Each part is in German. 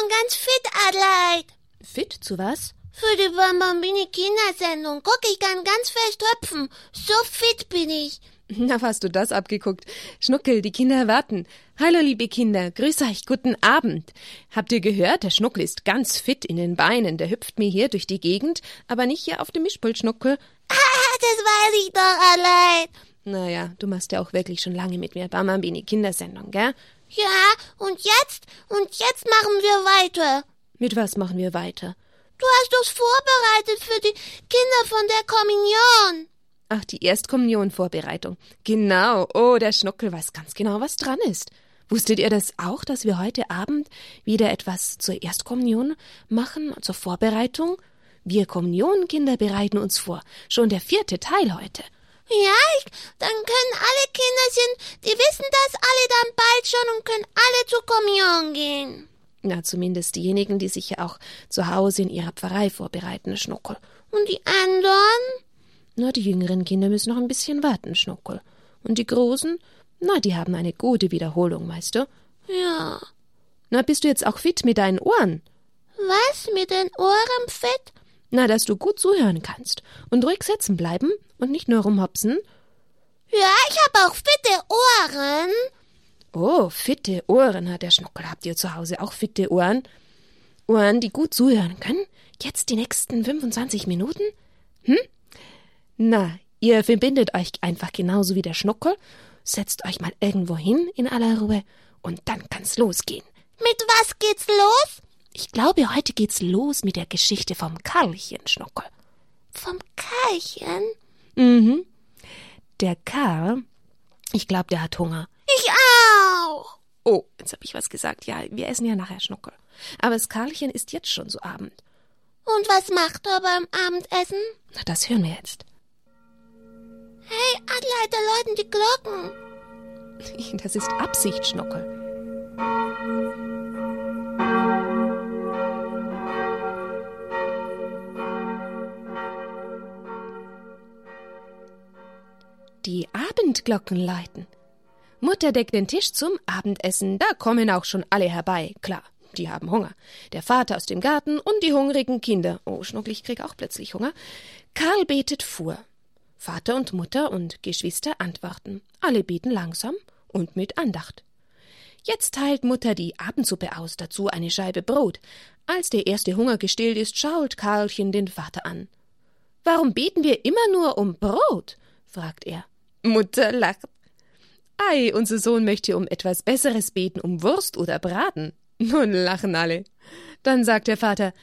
schon ganz fit, Adelheid. Fit zu was? Für die Bambambini Kindersendung. Guck, ich kann ganz fest hüpfen. So fit bin ich. Na, hast du das abgeguckt? Schnuckel, die Kinder warten. Hallo, liebe Kinder, grüß euch, guten Abend. Habt ihr gehört, der Schnuckel ist ganz fit in den Beinen, der hüpft mir hier durch die Gegend, aber nicht hier auf dem Mischpult, Schnuckel. Ah, das weiß ich doch allein. Naja, du machst ja auch wirklich schon lange mit mir Bambambini Kindersendung, gell? Ja, und jetzt? Und jetzt machen wir weiter. Mit was machen wir weiter? Du hast uns vorbereitet für die Kinder von der Kommunion. Ach, die Erstkommunionvorbereitung. Genau. Oh, der Schnuckel weiß ganz genau, was dran ist. Wusstet ihr das auch, dass wir heute Abend wieder etwas zur Erstkommunion machen, zur Vorbereitung? Wir Kommunionkinder bereiten uns vor. Schon der vierte Teil heute. Ja, ich, dann können alle Kinderchen, die wissen das alle dann bald schon und können alle zur Kommunion gehen. Na, zumindest diejenigen, die sich ja auch zu Hause in ihrer Pfarrei vorbereiten, Schnuckel. Und die anderen? Na, die jüngeren Kinder müssen noch ein bisschen warten, Schnuckel. Und die Großen? Na, die haben eine gute Wiederholung, weißt du? Ja. Na, bist du jetzt auch fit mit deinen Ohren? Was? Mit den Ohren fit? Na, dass du gut zuhören kannst und ruhig sitzen bleiben und nicht nur rumhopsen. Ja, ich hab auch fitte Ohren. Oh, fitte Ohren hat der Schnuckel. Habt ihr zu Hause auch fitte Ohren? Ohren, die gut zuhören können? Jetzt die nächsten 25 Minuten? Hm? Na, ihr verbindet euch einfach genauso wie der Schnuckel, setzt euch mal irgendwo hin in aller Ruhe und dann kann's losgehen. Mit was geht's los? Ich glaube, heute geht's los mit der Geschichte vom Karlchen, Schnuckel. Vom Karlchen? Mhm. Der Karl, ich glaube, der hat Hunger. Ich auch. Oh, jetzt habe ich was gesagt. Ja, wir essen ja nachher Schnuckel. Aber das Karlchen ist jetzt schon so Abend. Und was macht er beim Abendessen? Na, das hören wir jetzt. Hey, Adelaide, läuten die Glocken. Das ist Absicht, Schnuckel. Die Abendglocken läuten. Mutter deckt den Tisch zum Abendessen, da kommen auch schon alle herbei, klar. Die haben Hunger. Der Vater aus dem Garten und die hungrigen Kinder. Oh, Schnuckel, ich krieg auch plötzlich Hunger. Karl betet vor. Vater und Mutter und Geschwister antworten. Alle beten langsam und mit Andacht. Jetzt teilt Mutter die Abendsuppe aus, dazu eine Scheibe Brot. Als der erste Hunger gestillt ist, schaut Karlchen den Vater an. Warum beten wir immer nur um Brot? fragt er. Mutter lacht. Ei, unser Sohn möchte um etwas Besseres beten, um Wurst oder Braten. Nun lachen alle. Dann sagt der Vater,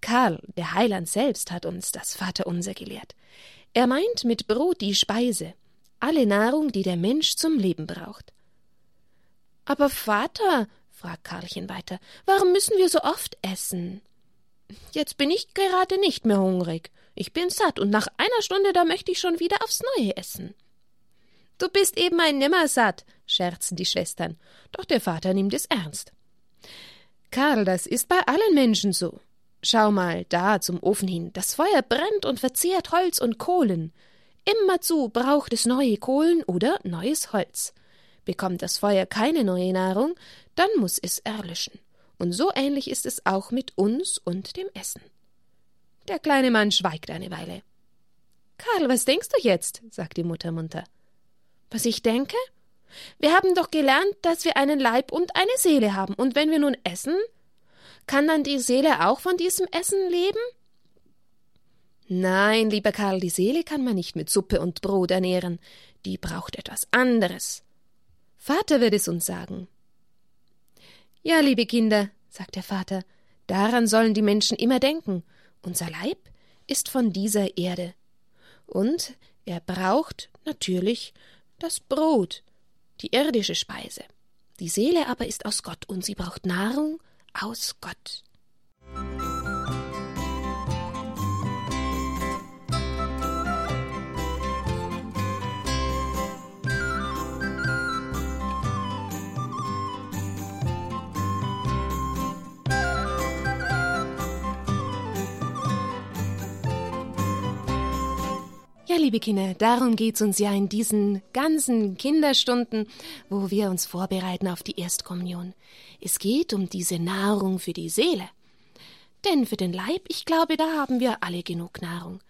Karl, der Heiland selbst hat uns das Vaterunser gelehrt. Er meint mit Brot die Speise, alle Nahrung, die der Mensch zum Leben braucht. Aber Vater, fragt Karlchen weiter, warum müssen wir so oft essen? Jetzt bin ich gerade nicht mehr hungrig. Ich bin satt und nach einer Stunde da möchte ich schon wieder aufs Neue essen. Du bist eben ein Nimmersatt, scherzen die Schwestern, doch der Vater nimmt es ernst. Karl, das ist bei allen Menschen so. Schau mal da zum Ofen hin, das Feuer brennt und verzehrt Holz und Kohlen. Immerzu braucht es neue Kohlen oder neues Holz. Bekommt das Feuer keine neue Nahrung, dann muss es erlöschen. Und so ähnlich ist es auch mit uns und dem Essen. Der kleine Mann schweigt eine Weile. Karl, was denkst du jetzt? sagt die Mutter munter. Was ich denke? Wir haben doch gelernt, dass wir einen Leib und eine Seele haben, und wenn wir nun essen, kann dann die Seele auch von diesem Essen leben? Nein, lieber Karl, die Seele kann man nicht mit Suppe und Brot ernähren, die braucht etwas anderes. Vater wird es uns sagen. Ja, liebe Kinder, sagt der Vater, daran sollen die Menschen immer denken. Unser Leib ist von dieser Erde. Und er braucht natürlich das Brot, die irdische Speise. Die Seele aber ist aus Gott und sie braucht Nahrung aus Gott. Ja, liebe Kinder, darum geht's uns ja in diesen ganzen Kinderstunden, wo wir uns vorbereiten auf die Erstkommunion. Es geht um diese Nahrung für die Seele. Denn für den Leib, ich glaube, da haben wir alle genug Nahrung.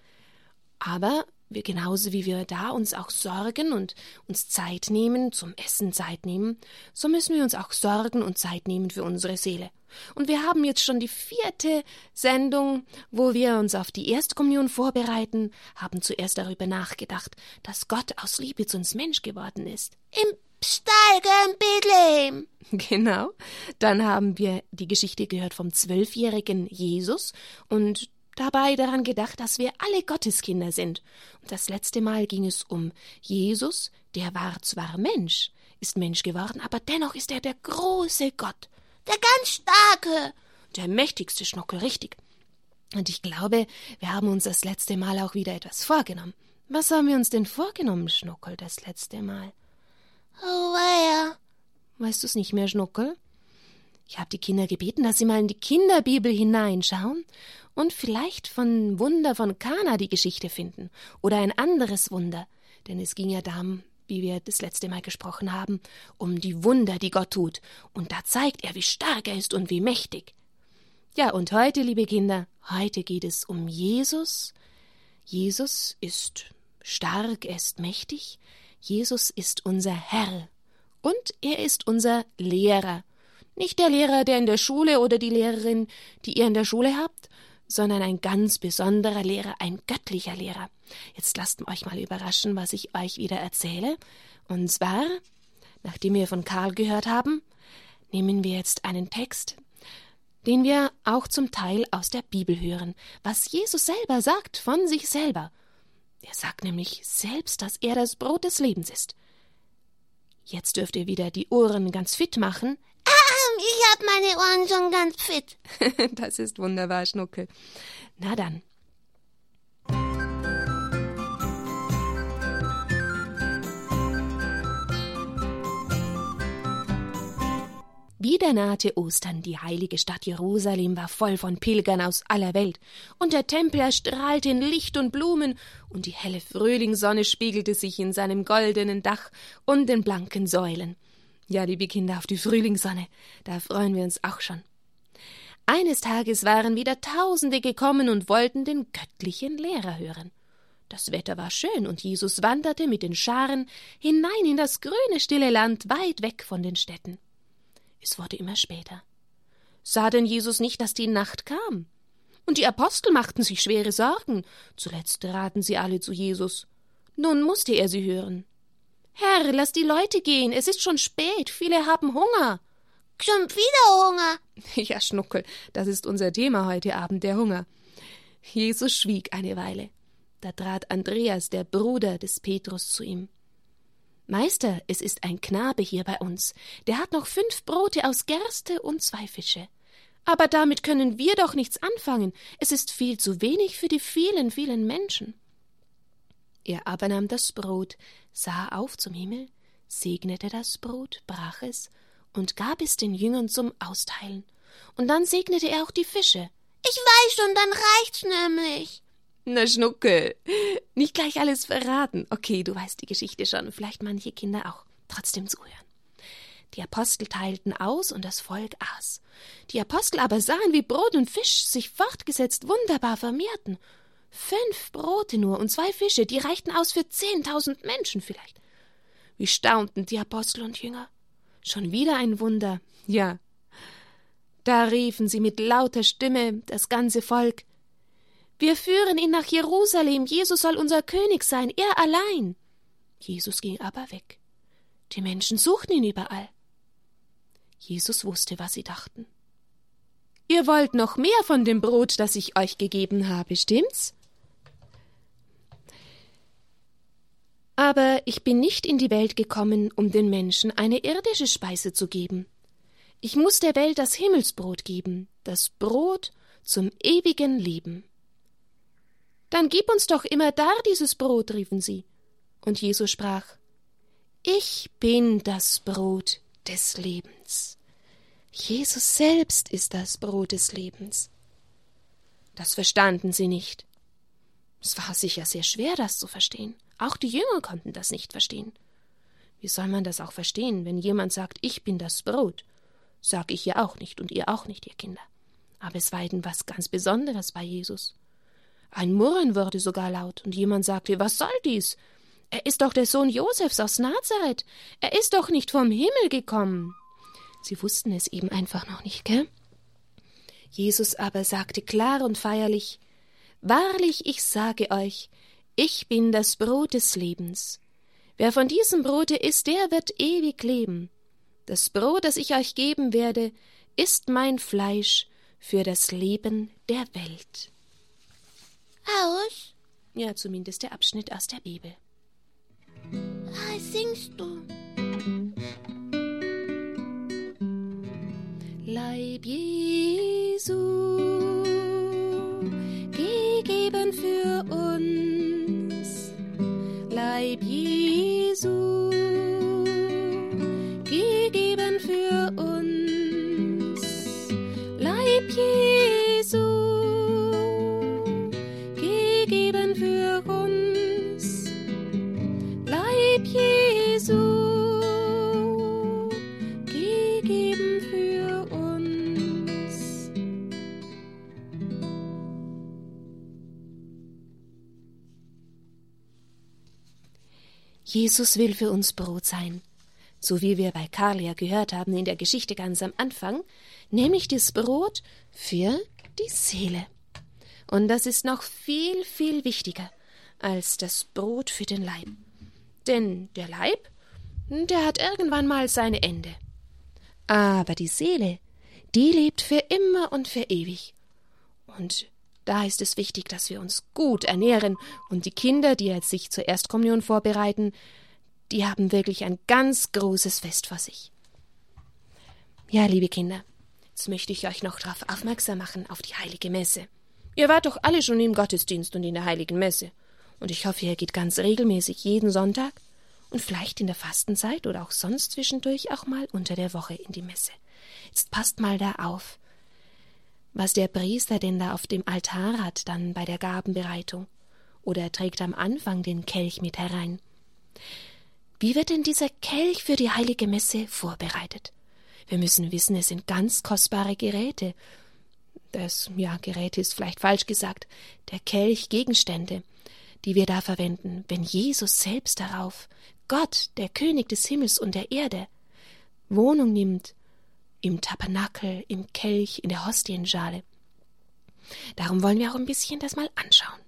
Aber wir genauso wie wir da uns auch sorgen und uns Zeit nehmen, zum Essen Zeit nehmen, so müssen wir uns auch sorgen und Zeit nehmen für unsere Seele. Und wir haben jetzt schon die vierte Sendung, wo wir uns auf die Erstkommunion vorbereiten, haben zuerst darüber nachgedacht, dass Gott aus Liebe zu uns Mensch geworden ist. Im in Bethlehem. Genau. Dann haben wir die Geschichte gehört vom zwölfjährigen Jesus und dabei daran gedacht, dass wir alle Gotteskinder sind. Und das letzte Mal ging es um Jesus, der war zwar Mensch, ist Mensch geworden, aber dennoch ist er der große Gott. Der ganz starke. Der mächtigste Schnuckel, richtig. Und ich glaube, wir haben uns das letzte Mal auch wieder etwas vorgenommen. Was haben wir uns denn vorgenommen, Schnuckel, das letzte Mal? Oh, weia. Weißt du's nicht mehr, Schnuckel? Ich habe die Kinder gebeten, dass sie mal in die Kinderbibel hineinschauen und vielleicht von Wunder von Kana die Geschichte finden oder ein anderes Wunder, denn es ging ja darum, wie wir das letzte Mal gesprochen haben, um die Wunder, die Gott tut, und da zeigt er, wie stark er ist und wie mächtig. Ja, und heute, liebe Kinder, heute geht es um Jesus. Jesus ist stark, er ist mächtig, Jesus ist unser Herr und er ist unser Lehrer. Nicht der Lehrer, der in der Schule oder die Lehrerin, die ihr in der Schule habt, sondern ein ganz besonderer Lehrer, ein göttlicher Lehrer. Jetzt lasst euch mal überraschen, was ich euch wieder erzähle. Und zwar, nachdem wir von Karl gehört haben, nehmen wir jetzt einen Text, den wir auch zum Teil aus der Bibel hören, was Jesus selber sagt von sich selber. Er sagt nämlich selbst, dass er das Brot des Lebens ist. Jetzt dürft ihr wieder die Ohren ganz fit machen, ich hab meine Ohren schon ganz fit. das ist wunderbar, Schnuckel. Na dann. Wieder nahte Ostern, die heilige Stadt Jerusalem war voll von Pilgern aus aller Welt, und der Tempel erstrahlte in Licht und Blumen, und die helle Frühlingssonne spiegelte sich in seinem goldenen Dach und den blanken Säulen. Ja, liebe Kinder, auf die Frühlingssonne, da freuen wir uns auch schon. Eines Tages waren wieder Tausende gekommen und wollten den göttlichen Lehrer hören. Das Wetter war schön, und Jesus wanderte mit den Scharen hinein in das grüne, stille Land weit weg von den Städten. Es wurde immer später. Sah denn Jesus nicht, dass die Nacht kam? Und die Apostel machten sich schwere Sorgen. Zuletzt traten sie alle zu Jesus. Nun musste er sie hören. Herr, lass die Leute gehen, es ist schon spät, viele haben Hunger. Schon wieder Hunger? Ja, Schnuckel, das ist unser Thema heute Abend, der Hunger. Jesus schwieg eine Weile. Da trat Andreas, der Bruder des Petrus, zu ihm. Meister, es ist ein Knabe hier bei uns, der hat noch fünf Brote aus Gerste und zwei Fische. Aber damit können wir doch nichts anfangen, es ist viel zu wenig für die vielen, vielen Menschen. Er aber nahm das Brot, sah auf zum Himmel, segnete das Brot, brach es und gab es den Jüngern zum Austeilen. Und dann segnete er auch die Fische. Ich weiß schon, dann reicht's nämlich. Na, Schnuckel, nicht gleich alles verraten. Okay, du weißt die Geschichte schon, vielleicht manche Kinder auch. Trotzdem zuhören. Die Apostel teilten aus und das Volk aß. Die Apostel aber sahen, wie Brot und Fisch sich fortgesetzt wunderbar vermehrten Fünf Brote nur und zwei Fische, die reichten aus für zehntausend Menschen vielleicht. Wie staunten die Apostel und Jünger. Schon wieder ein Wunder. Ja. Da riefen sie mit lauter Stimme, das ganze Volk. Wir führen ihn nach Jerusalem, Jesus soll unser König sein, er allein. Jesus ging aber weg. Die Menschen suchten ihn überall. Jesus wusste, was sie dachten. Ihr wollt noch mehr von dem Brot, das ich euch gegeben habe, stimmt's? Aber ich bin nicht in die Welt gekommen, um den Menschen eine irdische Speise zu geben. Ich muss der Welt das Himmelsbrot geben, das Brot zum ewigen Leben. Dann gib uns doch immer da dieses Brot, riefen sie. Und Jesus sprach, Ich bin das Brot des Lebens. Jesus selbst ist das Brot des Lebens. Das verstanden sie nicht. Es war sicher sehr schwer, das zu verstehen. Auch die Jünger konnten das nicht verstehen. Wie soll man das auch verstehen, wenn jemand sagt, ich bin das Brot? Sag ich ja auch nicht und ihr auch nicht, ihr Kinder. Aber es war etwas ganz Besonderes bei Jesus. Ein Murren wurde sogar laut, und jemand sagte, was soll dies? Er ist doch der Sohn Josefs aus Nazareth. Er ist doch nicht vom Himmel gekommen. Sie wussten es eben einfach noch nicht, gell? Jesus aber sagte klar und feierlich Wahrlich, ich sage euch, ich bin das Brot des Lebens. Wer von diesem Brote isst, der wird ewig leben. Das Brot, das ich euch geben werde, ist mein Fleisch für das Leben der Welt. Aus? Ja, zumindest der Abschnitt aus der Bibel. Was singst du? Leib Jesu, Jesus will für uns Brot sein, so wie wir bei Karl ja gehört haben in der Geschichte ganz am Anfang, nämlich das Brot für die Seele. Und das ist noch viel, viel wichtiger als das Brot für den Leib. Denn der Leib, der hat irgendwann mal sein Ende. Aber die Seele, die lebt für immer und für ewig. Und da ist es wichtig, dass wir uns gut ernähren und die Kinder, die jetzt sich zur Erstkommunion vorbereiten, die haben wirklich ein ganz großes Fest vor sich. Ja, liebe Kinder, jetzt möchte ich euch noch darauf aufmerksam machen, auf die heilige Messe. Ihr wart doch alle schon im Gottesdienst und in der heiligen Messe. Und ich hoffe, ihr geht ganz regelmäßig jeden Sonntag und vielleicht in der Fastenzeit oder auch sonst zwischendurch auch mal unter der Woche in die Messe. Jetzt passt mal da auf, was der Priester denn da auf dem Altar hat, dann bei der Gabenbereitung. Oder er trägt am Anfang den Kelch mit herein. Wie wird denn dieser Kelch für die heilige Messe vorbereitet? Wir müssen wissen, es sind ganz kostbare Geräte. Das, ja, Geräte ist vielleicht falsch gesagt, der Kelch Gegenstände, die wir da verwenden, wenn Jesus selbst darauf, Gott, der König des Himmels und der Erde, Wohnung nimmt, im Tabernakel, im Kelch, in der Hostienschale. Darum wollen wir auch ein bisschen das mal anschauen.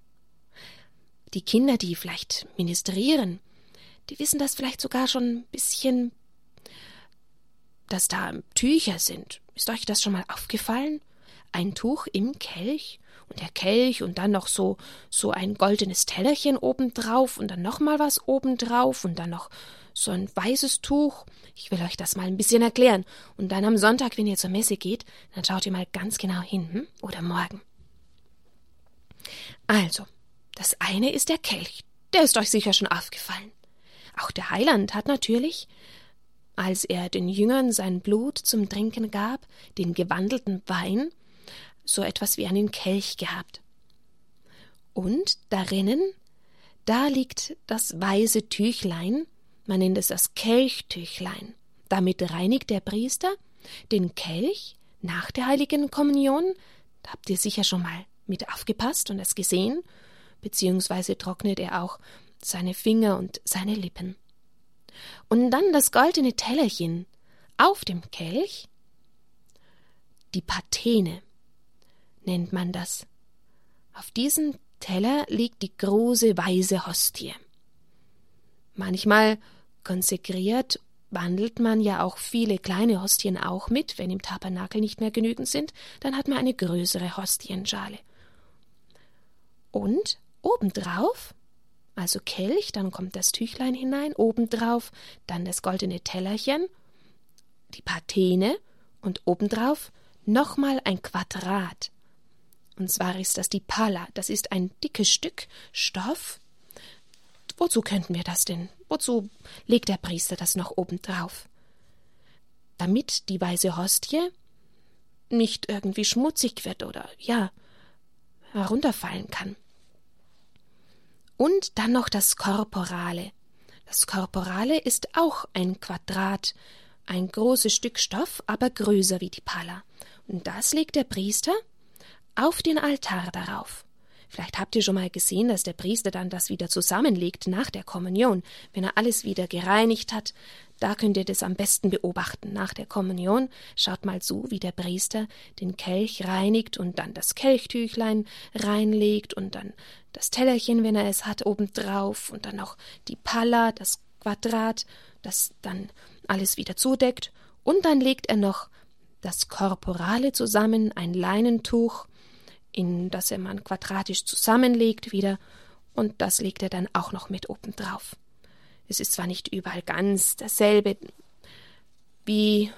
Die Kinder, die vielleicht ministrieren, die wissen das vielleicht sogar schon ein bisschen, dass da Tücher sind. Ist euch das schon mal aufgefallen? Ein Tuch im Kelch und der Kelch und dann noch so so ein goldenes Tellerchen obendrauf und dann noch mal was obendrauf und dann noch so ein weißes Tuch. Ich will euch das mal ein bisschen erklären. Und dann am Sonntag, wenn ihr zur Messe geht, dann schaut ihr mal ganz genau hin, hm? oder morgen. Also, das eine ist der Kelch. Der ist euch sicher schon aufgefallen. Auch der Heiland hat natürlich, als er den Jüngern sein Blut zum Trinken gab, den gewandelten Wein, so etwas wie einen Kelch gehabt. Und darinnen, da liegt das weiße Tüchlein, man nennt es das Kelchtüchlein. Damit reinigt der Priester den Kelch nach der heiligen Kommunion. Da habt ihr sicher schon mal mit aufgepasst und es gesehen, beziehungsweise trocknet er auch seine Finger und seine Lippen. Und dann das goldene Tellerchen auf dem Kelch, die Patene nennt man das. Auf diesem Teller liegt die große weiße Hostie. Manchmal konsekriert wandelt man ja auch viele kleine Hostien auch mit, wenn im Tabernakel nicht mehr genügend sind, dann hat man eine größere Hostienschale. Und obendrauf, also Kelch, dann kommt das Tüchlein hinein, obendrauf dann das goldene Tellerchen, die Patene und obendrauf nochmal ein Quadrat. Und zwar ist das die Pala, das ist ein dickes Stück Stoff. Wozu könnten wir das denn? Wozu legt der Priester das noch oben drauf? Damit die weiße Hostie nicht irgendwie schmutzig wird oder ja herunterfallen kann. Und dann noch das Korporale. Das Korporale ist auch ein Quadrat, ein großes Stück Stoff, aber größer wie die Palla. Und das legt der Priester auf den Altar darauf. Vielleicht habt ihr schon mal gesehen, dass der Priester dann das wieder zusammenlegt nach der Kommunion, wenn er alles wieder gereinigt hat. Da könnt ihr das am besten beobachten. Nach der Kommunion schaut mal zu, wie der Priester den Kelch reinigt und dann das Kelchtüchlein reinlegt und dann das Tellerchen, wenn er es hat, obendrauf und dann noch die Palla, das Quadrat, das dann alles wieder zudeckt. Und dann legt er noch das Korporale zusammen, ein Leinentuch, in das er man quadratisch zusammenlegt wieder, und das legt er dann auch noch mit oben drauf. Es ist zwar nicht überall ganz dasselbe, wie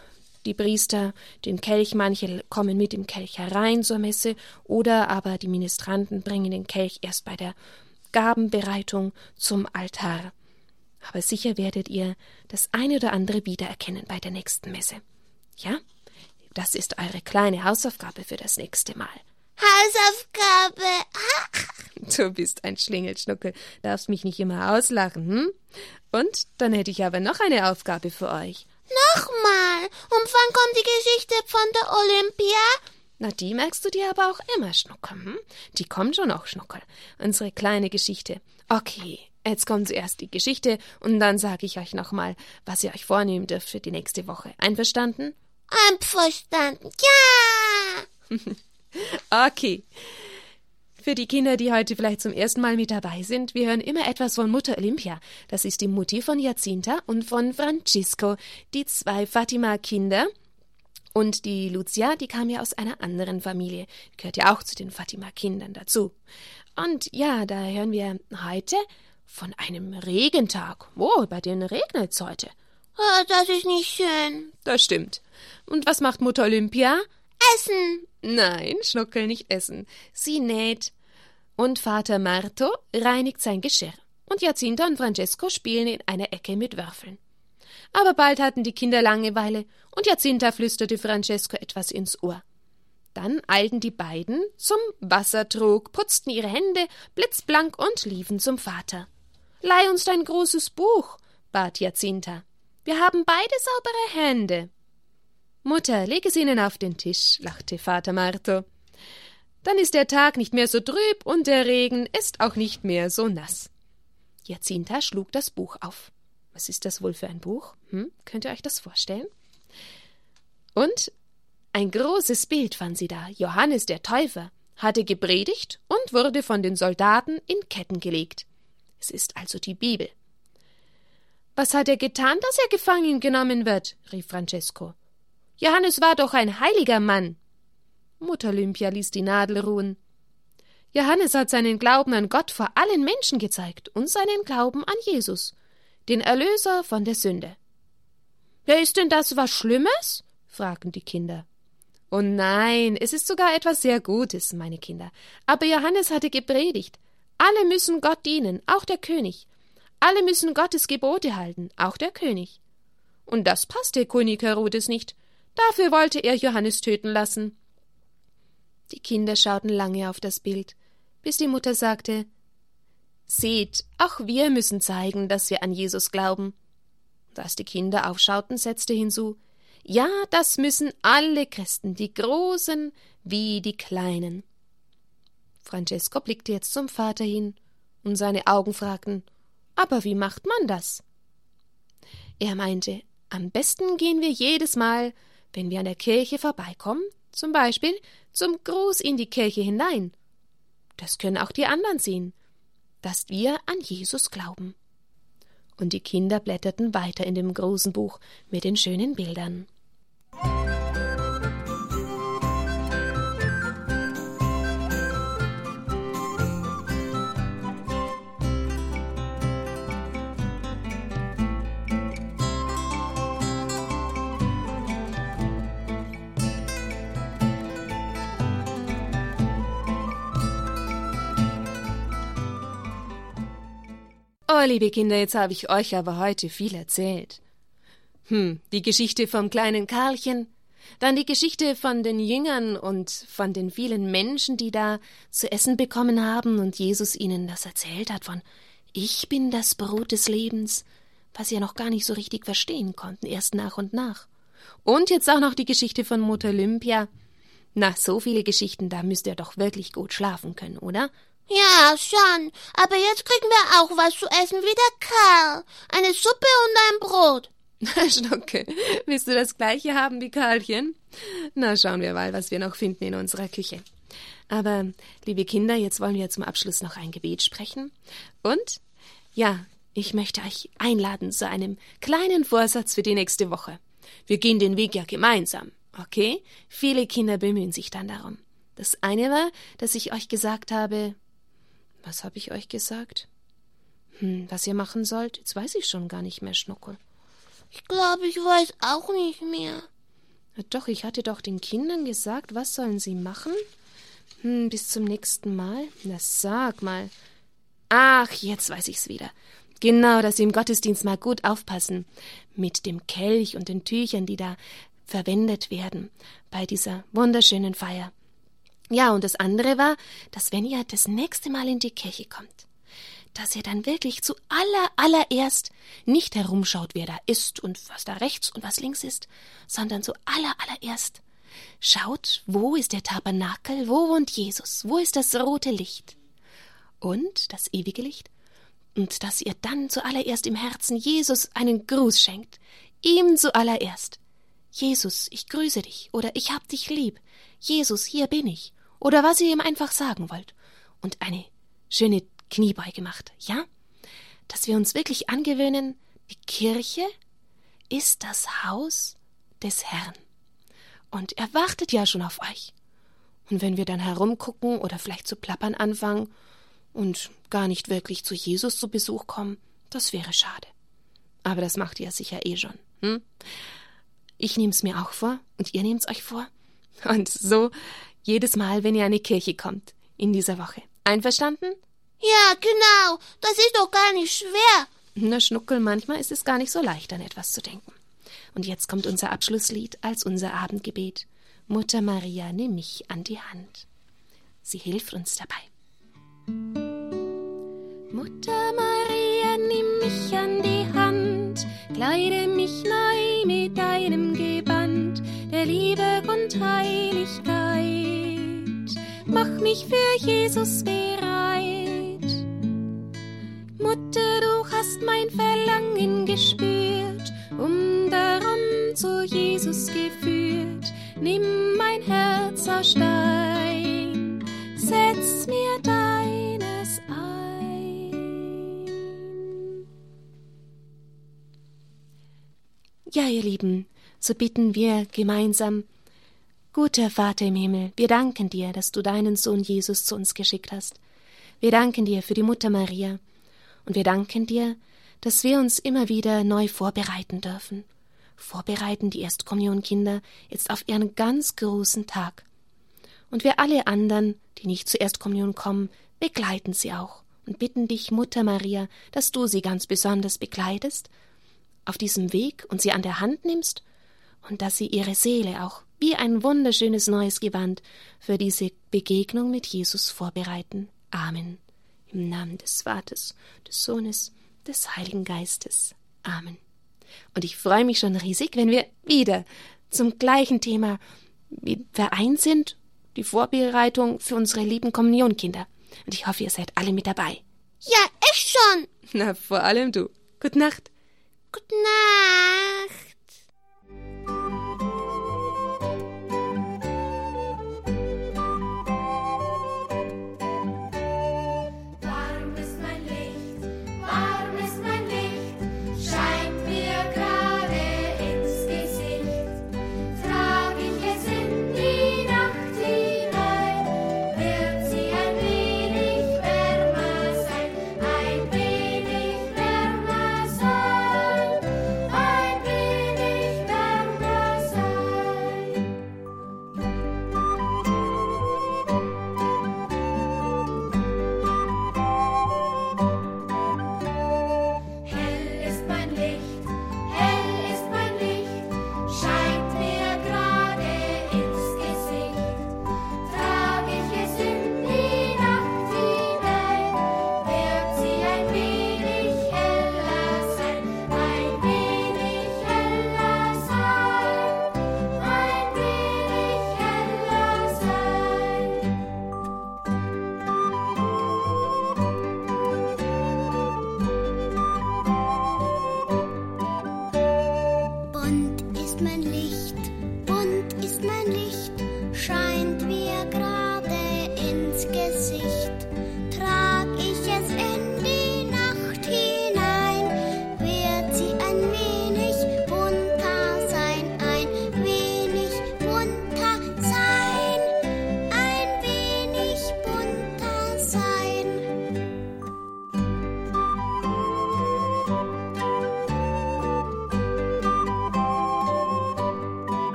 die Priester den Kelch, manche kommen mit dem Kelch herein zur Messe, oder aber die Ministranten bringen den Kelch erst bei der Gabenbereitung zum Altar. Aber sicher werdet ihr das eine oder andere wiedererkennen bei der nächsten Messe. Ja? Das ist eure kleine Hausaufgabe für das nächste Mal. Hausaufgabe. Du bist ein Schlingelschnuckel, darfst mich nicht immer auslachen, hm? Und dann hätte ich aber noch eine Aufgabe für euch. Nochmal. Und wann kommt die Geschichte von der Olympia? Na, die merkst du dir aber auch immer, Schnuckel, hm? Die kommt schon auch, Schnuckel. Unsere kleine Geschichte. Okay, jetzt kommt zuerst die Geschichte und dann sage ich euch nochmal, was ihr euch vornehmen dürft für die nächste Woche. Einverstanden? Einverstanden. Ja. Okay. Für die Kinder, die heute vielleicht zum ersten Mal mit dabei sind, wir hören immer etwas von Mutter Olympia. Das ist die Mutti von Jacinta und von Francisco, die zwei Fatima-Kinder. Und die Lucia, die kam ja aus einer anderen Familie, gehört ja auch zu den Fatima-Kindern dazu. Und ja, da hören wir heute von einem Regentag. Oh, bei denen regnet's heute. Oh, das ist nicht schön. Das stimmt. Und was macht Mutter Olympia? Essen. Nein, Schnuckel nicht essen. Sie näht. Und Vater Marto reinigt sein Geschirr. Und Jacinta und Francesco spielen in einer Ecke mit Würfeln. Aber bald hatten die Kinder Langeweile und Jacinta flüsterte Francesco etwas ins Ohr. Dann eilten die beiden zum Wassertrog, putzten ihre Hände blitzblank und liefen zum Vater. Leih uns dein großes Buch, bat Jacinta. Wir haben beide saubere Hände. Mutter, leg es ihnen auf den Tisch, lachte Vater Marto. Dann ist der Tag nicht mehr so trüb und der Regen ist auch nicht mehr so nass. Jacinta schlug das Buch auf. Was ist das wohl für ein Buch? Hm? Könnt ihr euch das vorstellen? Und ein großes Bild fand sie da. Johannes der Täufer hatte gepredigt und wurde von den Soldaten in Ketten gelegt. Es ist also die Bibel. Was hat er getan, dass er gefangen genommen wird? rief Francesco. Johannes war doch ein heiliger Mann. Mutter Olympia ließ die Nadel ruhen. Johannes hat seinen Glauben an Gott vor allen Menschen gezeigt und seinen Glauben an Jesus, den Erlöser von der Sünde. Ja, ist denn das was Schlimmes? fragten die Kinder. Oh nein, es ist sogar etwas sehr Gutes, meine Kinder. Aber Johannes hatte gepredigt. Alle müssen Gott dienen, auch der König. Alle müssen Gottes Gebote halten, auch der König. Und das passte König Herodes nicht. Dafür wollte er Johannes töten lassen. Die Kinder schauten lange auf das Bild, bis die Mutter sagte Seht, auch wir müssen zeigen, dass wir an Jesus glauben. Als die Kinder aufschauten, setzte hinzu Ja, das müssen alle Christen, die Großen wie die Kleinen. Francesco blickte jetzt zum Vater hin, und seine Augen fragten Aber wie macht man das? Er meinte, am besten gehen wir jedes Mal, wenn wir an der Kirche vorbeikommen, zum Beispiel zum Gruß in die Kirche hinein. Das können auch die anderen sehen, dass wir an Jesus glauben. Und die Kinder blätterten weiter in dem großen Buch mit den schönen Bildern. Oh, liebe Kinder, jetzt habe ich euch aber heute viel erzählt. Hm, die Geschichte vom kleinen Karlchen, Dann die Geschichte von den Jüngern und von den vielen Menschen, die da zu essen bekommen haben und Jesus ihnen das erzählt hat von Ich bin das Brot des Lebens, was sie ja noch gar nicht so richtig verstehen konnten, erst nach und nach. Und jetzt auch noch die Geschichte von Mutter Olympia. Na, so viele Geschichten, da müsst ihr doch wirklich gut schlafen können, oder? Ja, schon. Aber jetzt kriegen wir auch was zu essen wie der Karl. Eine Suppe und ein Brot. Schnocke, willst du das gleiche haben wie Karlchen? Na, schauen wir mal, was wir noch finden in unserer Küche. Aber, liebe Kinder, jetzt wollen wir zum Abschluss noch ein Gebet sprechen. Und, ja, ich möchte euch einladen zu einem kleinen Vorsatz für die nächste Woche. Wir gehen den Weg ja gemeinsam, okay? Viele Kinder bemühen sich dann darum. Das eine war, dass ich euch gesagt habe. Was habe ich euch gesagt? Hm, was ihr machen sollt? Jetzt weiß ich schon gar nicht mehr, Schnuckel. Ich glaube, ich weiß auch nicht mehr. Na doch, ich hatte doch den Kindern gesagt, was sollen sie machen? Hm, bis zum nächsten Mal? Na sag mal. Ach, jetzt weiß ich's wieder. Genau, dass Sie im Gottesdienst mal gut aufpassen mit dem Kelch und den Tüchern, die da verwendet werden bei dieser wunderschönen Feier. Ja, und das andere war, dass wenn ihr das nächste Mal in die Kirche kommt, dass ihr dann wirklich zu aller allererst nicht herumschaut, wer da ist und was da rechts und was links ist, sondern zu aller allererst schaut, wo ist der Tabernakel, wo wohnt Jesus, wo ist das rote Licht und das ewige Licht und dass ihr dann zuallererst im Herzen Jesus einen Gruß schenkt, ihm zuallererst. Jesus, ich grüße dich oder ich hab dich lieb. Jesus, hier bin ich. Oder was ihr ihm einfach sagen wollt. Und eine schöne Kniebeuge macht, ja? Dass wir uns wirklich angewöhnen, die Kirche ist das Haus des Herrn. Und er wartet ja schon auf euch. Und wenn wir dann herumgucken oder vielleicht zu plappern anfangen und gar nicht wirklich zu Jesus zu Besuch kommen, das wäre schade. Aber das macht ihr sicher eh schon. Hm? Ich nehm's mir auch vor und ihr nehmt's euch vor. Und so jedes Mal, wenn ihr an die Kirche kommt in dieser Woche. Einverstanden? Ja, genau. Das ist doch gar nicht schwer. Na, Schnuckel, manchmal ist es gar nicht so leicht, an etwas zu denken. Und jetzt kommt unser Abschlusslied als unser Abendgebet. Mutter Maria, nimm mich an die Hand. Sie hilft uns dabei. Mutter Maria, nimm mich an die Hand, kleide mich neu mit deinem der Liebe und Heiligkeit. Mach mich für Jesus bereit. Mutter, du hast mein Verlangen gespürt, um darum zu Jesus geführt. Nimm mein Herz aus Stein, setz mir deines Ja, ihr Lieben, so bitten wir gemeinsam, Guter Vater im Himmel, wir danken dir, dass du deinen Sohn Jesus zu uns geschickt hast. Wir danken dir für die Mutter Maria, und wir danken dir, dass wir uns immer wieder neu vorbereiten dürfen. Vorbereiten die Erstkommunionkinder jetzt auf ihren ganz großen Tag. Und wir alle anderen, die nicht zur Erstkommunion kommen, begleiten sie auch und bitten dich, Mutter Maria, dass du sie ganz besonders begleitest auf diesem Weg und sie an der Hand nimmst und dass sie ihre Seele auch wie ein wunderschönes neues Gewand für diese Begegnung mit Jesus vorbereiten. Amen. Im Namen des Vaters, des Sohnes, des Heiligen Geistes. Amen. Und ich freue mich schon riesig, wenn wir wieder zum gleichen Thema vereint sind, die Vorbereitung für unsere lieben Kommunionkinder. Und ich hoffe, ihr seid alle mit dabei. Ja, ich schon. Na, vor allem du. Gute Nacht. Gute Nacht.